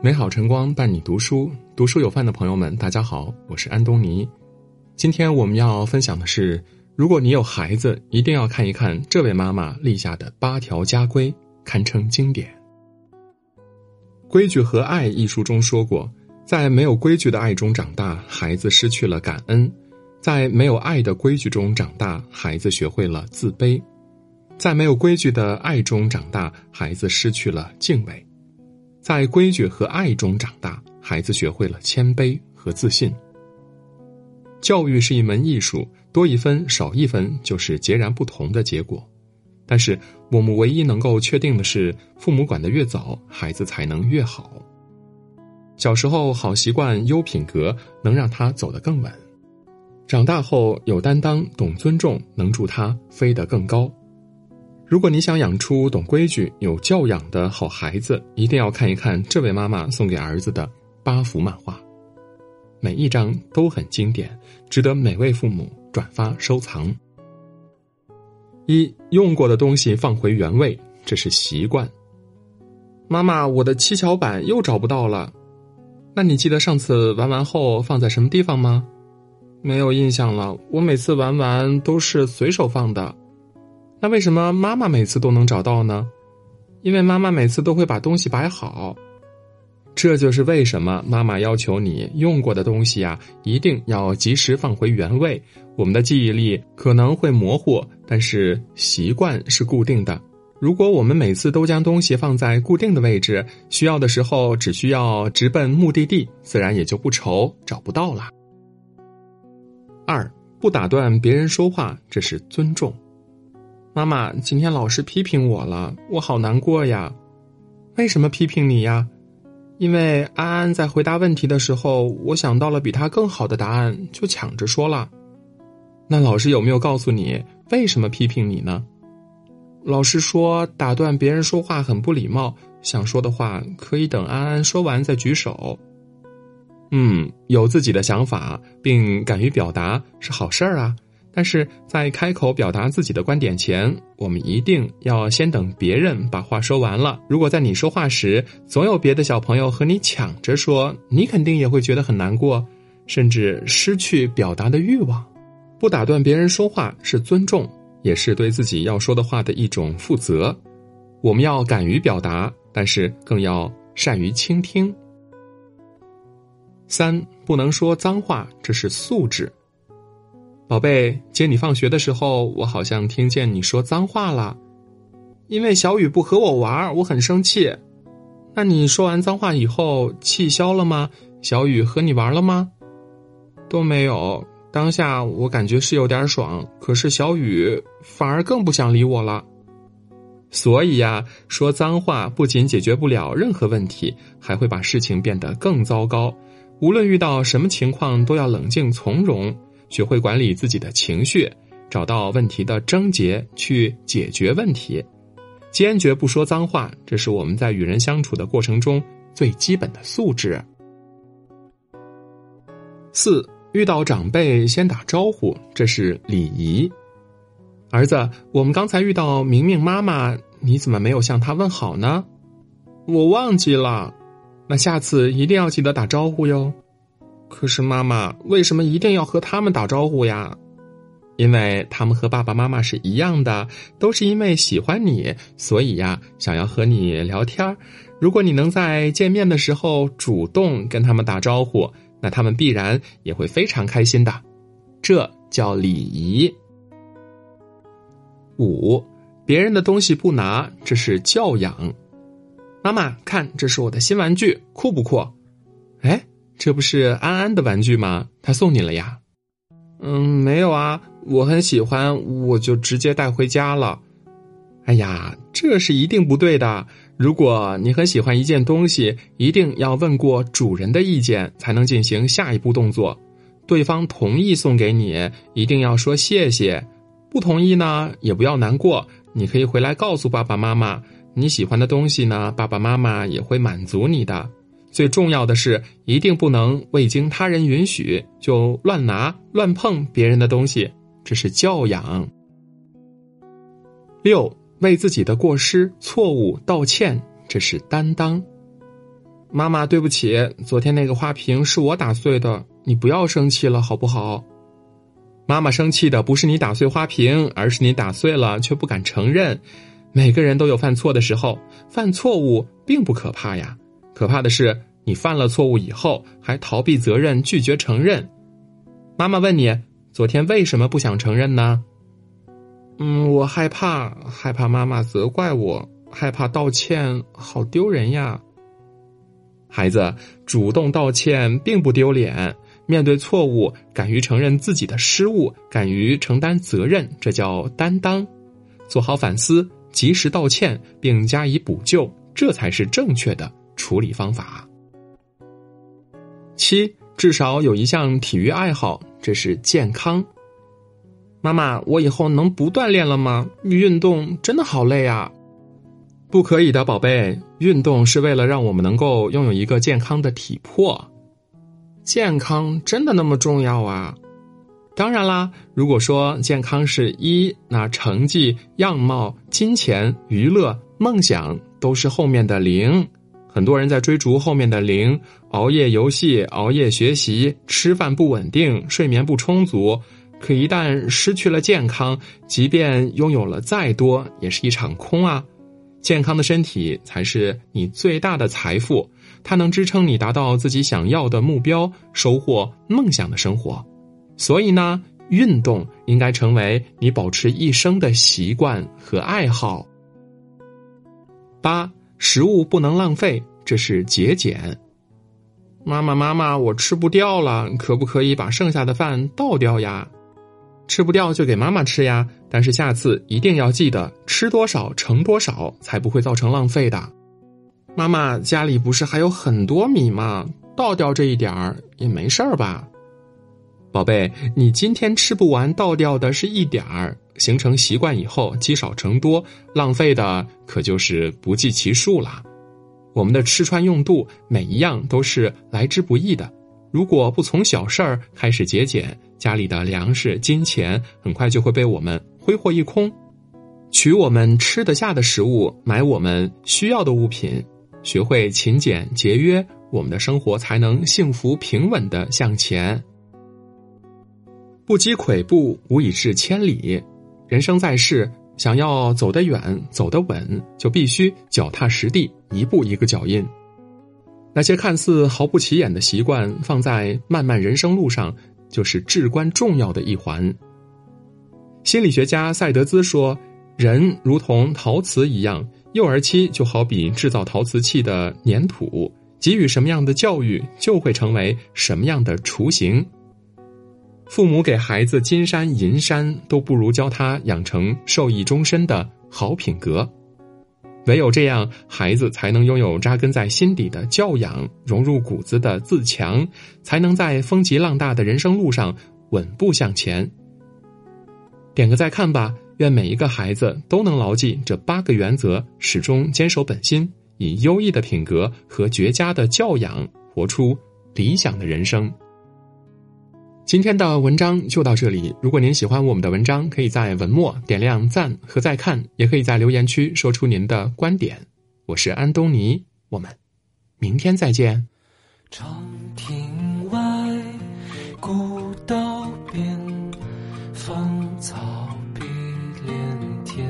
美好晨光伴你读书，读书有饭的朋友们，大家好，我是安东尼。今天我们要分享的是，如果你有孩子，一定要看一看这位妈妈立下的八条家规，堪称经典。《规矩和爱》一书中说过，在没有规矩的爱中长大，孩子失去了感恩；在没有爱的规矩中长大，孩子学会了自卑；在没有规矩的爱中长大，孩子失去了敬畏。在规矩和爱中长大，孩子学会了谦卑和自信。教育是一门艺术，多一分少一分就是截然不同的结果。但是我们唯一能够确定的是，父母管得越早，孩子才能越好。小时候好习惯、优品格，能让他走得更稳；长大后有担当、懂尊重，能助他飞得更高。如果你想养出懂规矩、有教养的好孩子，一定要看一看这位妈妈送给儿子的八幅漫画，每一张都很经典，值得每位父母转发收藏。一用过的东西放回原位，这是习惯。妈妈，我的七巧板又找不到了，那你记得上次玩完后放在什么地方吗？没有印象了，我每次玩完都是随手放的。那为什么妈妈每次都能找到呢？因为妈妈每次都会把东西摆好，这就是为什么妈妈要求你用过的东西呀，一定要及时放回原位。我们的记忆力可能会模糊，但是习惯是固定的。如果我们每次都将东西放在固定的位置，需要的时候只需要直奔目的地，自然也就不愁找不到了。二，不打断别人说话，这是尊重。妈妈，今天老师批评我了，我好难过呀。为什么批评你呀？因为安安在回答问题的时候，我想到了比他更好的答案，就抢着说了。那老师有没有告诉你为什么批评你呢？老师说打断别人说话很不礼貌，想说的话可以等安安说完再举手。嗯，有自己的想法并敢于表达是好事儿啊。但是在开口表达自己的观点前，我们一定要先等别人把话说完了。如果在你说话时，总有别的小朋友和你抢着说，你肯定也会觉得很难过，甚至失去表达的欲望。不打断别人说话是尊重，也是对自己要说的话的一种负责。我们要敢于表达，但是更要善于倾听。三不能说脏话，这是素质。宝贝，接你放学的时候，我好像听见你说脏话了。因为小雨不和我玩，我很生气。那你说完脏话以后，气消了吗？小雨和你玩了吗？都没有。当下我感觉是有点爽，可是小雨反而更不想理我了。所以呀，说脏话不仅解决不了任何问题，还会把事情变得更糟糕。无论遇到什么情况，都要冷静从容。学会管理自己的情绪，找到问题的症结，去解决问题，坚决不说脏话，这是我们在与人相处的过程中最基本的素质。四，遇到长辈先打招呼，这是礼仪。儿子，我们刚才遇到明明妈妈，你怎么没有向她问好呢？我忘记了，那下次一定要记得打招呼哟。可是妈妈为什么一定要和他们打招呼呀？因为他们和爸爸妈妈是一样的，都是因为喜欢你，所以呀，想要和你聊天如果你能在见面的时候主动跟他们打招呼，那他们必然也会非常开心的。这叫礼仪。五，别人的东西不拿，这是教养。妈妈，看，这是我的新玩具，酷不酷？哎。这不是安安的玩具吗？他送你了呀？嗯，没有啊，我很喜欢，我就直接带回家了。哎呀，这是一定不对的。如果你很喜欢一件东西，一定要问过主人的意见，才能进行下一步动作。对方同意送给你，一定要说谢谢；不同意呢，也不要难过。你可以回来告诉爸爸妈妈，你喜欢的东西呢，爸爸妈妈也会满足你的。最重要的是，一定不能未经他人允许就乱拿乱碰别人的东西，这是教养。六，为自己的过失错误道歉，这是担当。妈妈，对不起，昨天那个花瓶是我打碎的，你不要生气了，好不好？妈妈生气的不是你打碎花瓶，而是你打碎了却不敢承认。每个人都有犯错的时候，犯错误并不可怕呀，可怕的是你犯了错误以后还逃避责任，拒绝承认。妈妈问你，昨天为什么不想承认呢？嗯，我害怕，害怕妈妈责怪我，害怕道歉，好丢人呀。孩子主动道歉并不丢脸。面对错误，敢于承认自己的失误，敢于承担责任，这叫担当。做好反思，及时道歉，并加以补救，这才是正确的处理方法。七，至少有一项体育爱好，这是健康。妈妈，我以后能不锻炼了吗？运动真的好累啊！不可以的，宝贝，运动是为了让我们能够拥有一个健康的体魄。健康真的那么重要啊？当然啦，如果说健康是一，那成绩、样貌、金钱、娱乐、梦想都是后面的零。很多人在追逐后面的零，熬夜游戏、熬夜学习、吃饭不稳定、睡眠不充足。可一旦失去了健康，即便拥有了再多，也是一场空啊。健康的身体才是你最大的财富。它能支撑你达到自己想要的目标，收获梦想的生活。所以呢，运动应该成为你保持一生的习惯和爱好。八，食物不能浪费，这是节俭。妈妈，妈妈，我吃不掉了，可不可以把剩下的饭倒掉呀？吃不掉就给妈妈吃呀，但是下次一定要记得吃多少盛多少，才不会造成浪费的。妈妈家里不是还有很多米吗？倒掉这一点儿也没事儿吧？宝贝，你今天吃不完，倒掉的是一点儿，形成习惯以后积少成多，浪费的可就是不计其数了。我们的吃穿用度每一样都是来之不易的，如果不从小事儿开始节俭，家里的粮食、金钱很快就会被我们挥霍一空。取我们吃得下的食物，买我们需要的物品。学会勤俭节约，我们的生活才能幸福平稳的向前。不积跬步，无以至千里。人生在世，想要走得远、走得稳，就必须脚踏实地，一步一个脚印。那些看似毫不起眼的习惯，放在漫漫人生路上，就是至关重要的一环。心理学家赛德兹说：“人如同陶瓷一样。”幼儿期就好比制造陶瓷器的粘土，给予什么样的教育，就会成为什么样的雏形。父母给孩子金山银山，都不如教他养成受益终身的好品格。唯有这样，孩子才能拥有扎根在心底的教养，融入骨子的自强，才能在风急浪大的人生路上稳步向前。点个再看吧。愿每一个孩子都能牢记这八个原则，始终坚守本心，以优异的品格和绝佳的教养，活出理想的人生。今天的文章就到这里。如果您喜欢我们的文章，可以在文末点亮赞和再看，也可以在留言区说出您的观点。我是安东尼，我们明天再见。长亭外，古道边，芳草碧连。天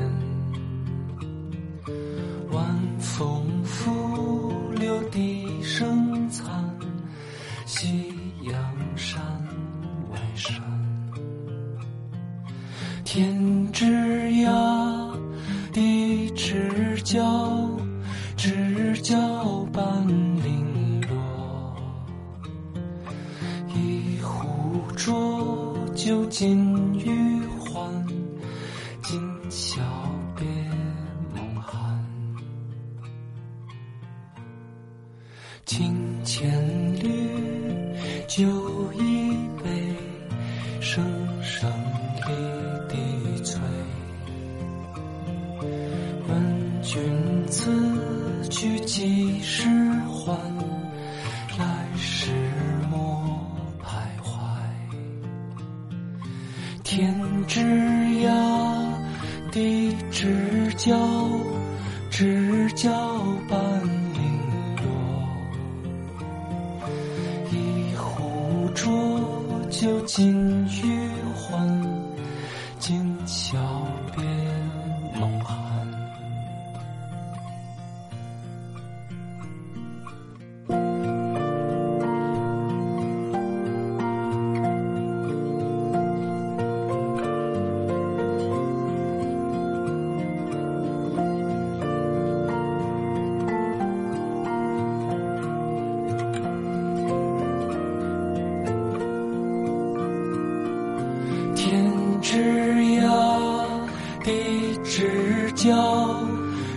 晚风拂酒尽余欢，今宵别梦寒。清千缕，酒一杯，声声离。君此去几时还？笑伴零落，一壶浊酒尽。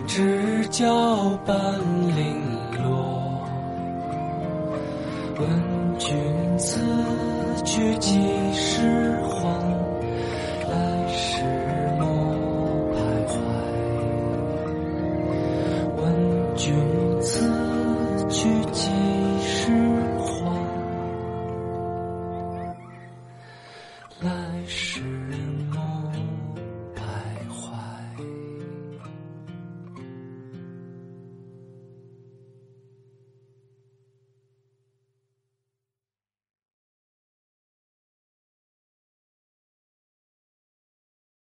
知交半零落。问君此去几